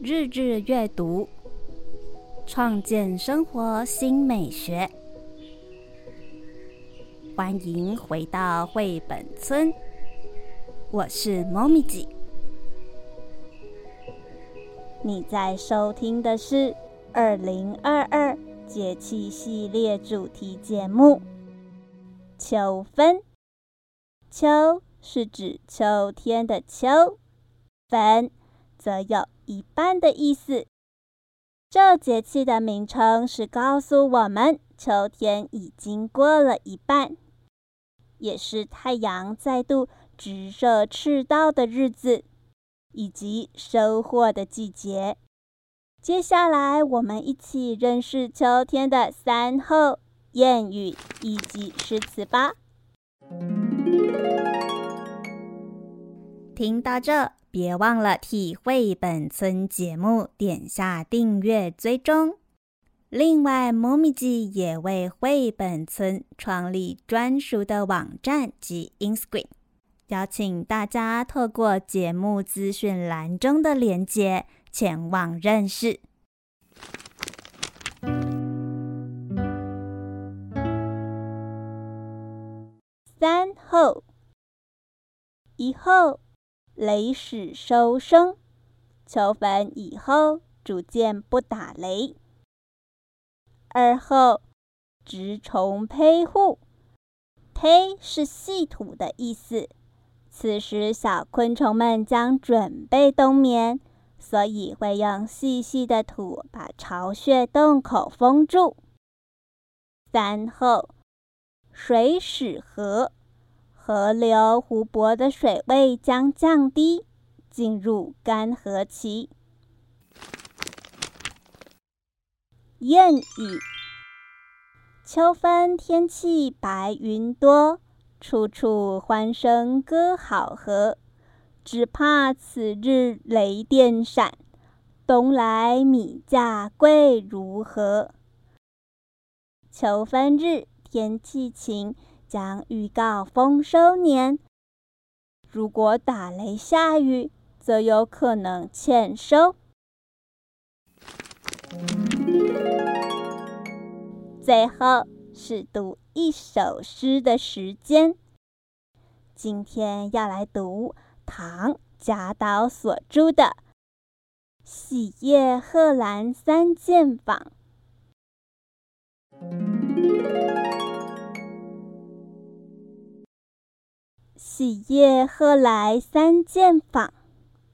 日日阅读，创建生活新美学。欢迎回到绘本村，我是猫咪姐。你在收听的是二零二二节气系列主题节目——秋分。秋是指秋天的秋，分则有。一半的意思。这节气的名称是告诉我们，秋天已经过了一半，也是太阳再度直射赤道的日子，以及收获的季节。接下来，我们一起认识秋天的三候、谚语以及诗词吧。听到这。别忘了替绘本村节目点下订阅追踪。另外，猫咪记也为绘本村创立专属的网站及 Instagram，邀请大家透过节目资讯栏中的链接前往认识。三后，一后。雷始收声，秋分以后逐渐不打雷。二后，植虫胚户，胚是细土的意思。此时小昆虫们将准备冬眠，所以会用细细的土把巢穴洞口封住。三后，水始涸。河流、湖泊的水位将降低，进入干涸期。谚语：秋分天气白云多，处处欢声歌好和。只怕此日雷电闪，冬来米价贵如何？秋分日天气晴。将预告丰收年，如果打雷下雨，则有可能欠收。最后是读一首诗的时间，今天要来读唐贾岛所著的《喜叶贺兰三件坊》。喜叶贺来三件坊，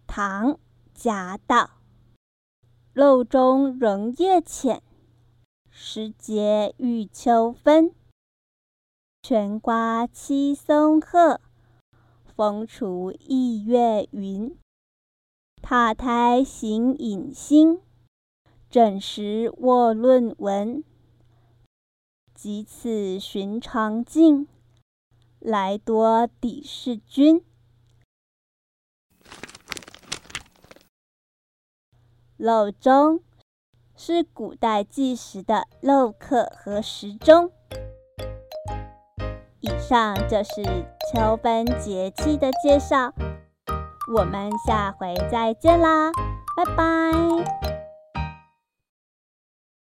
唐·贾岛。漏中仍夜浅，时节欲秋分。泉瓜栖松鹤，风除一月云。踏台行影星，枕石卧论文。及此寻常境。来多抵是君。漏钟是古代计时的漏刻和时钟。以上就是秋分节气的介绍，我们下回再见啦，拜拜。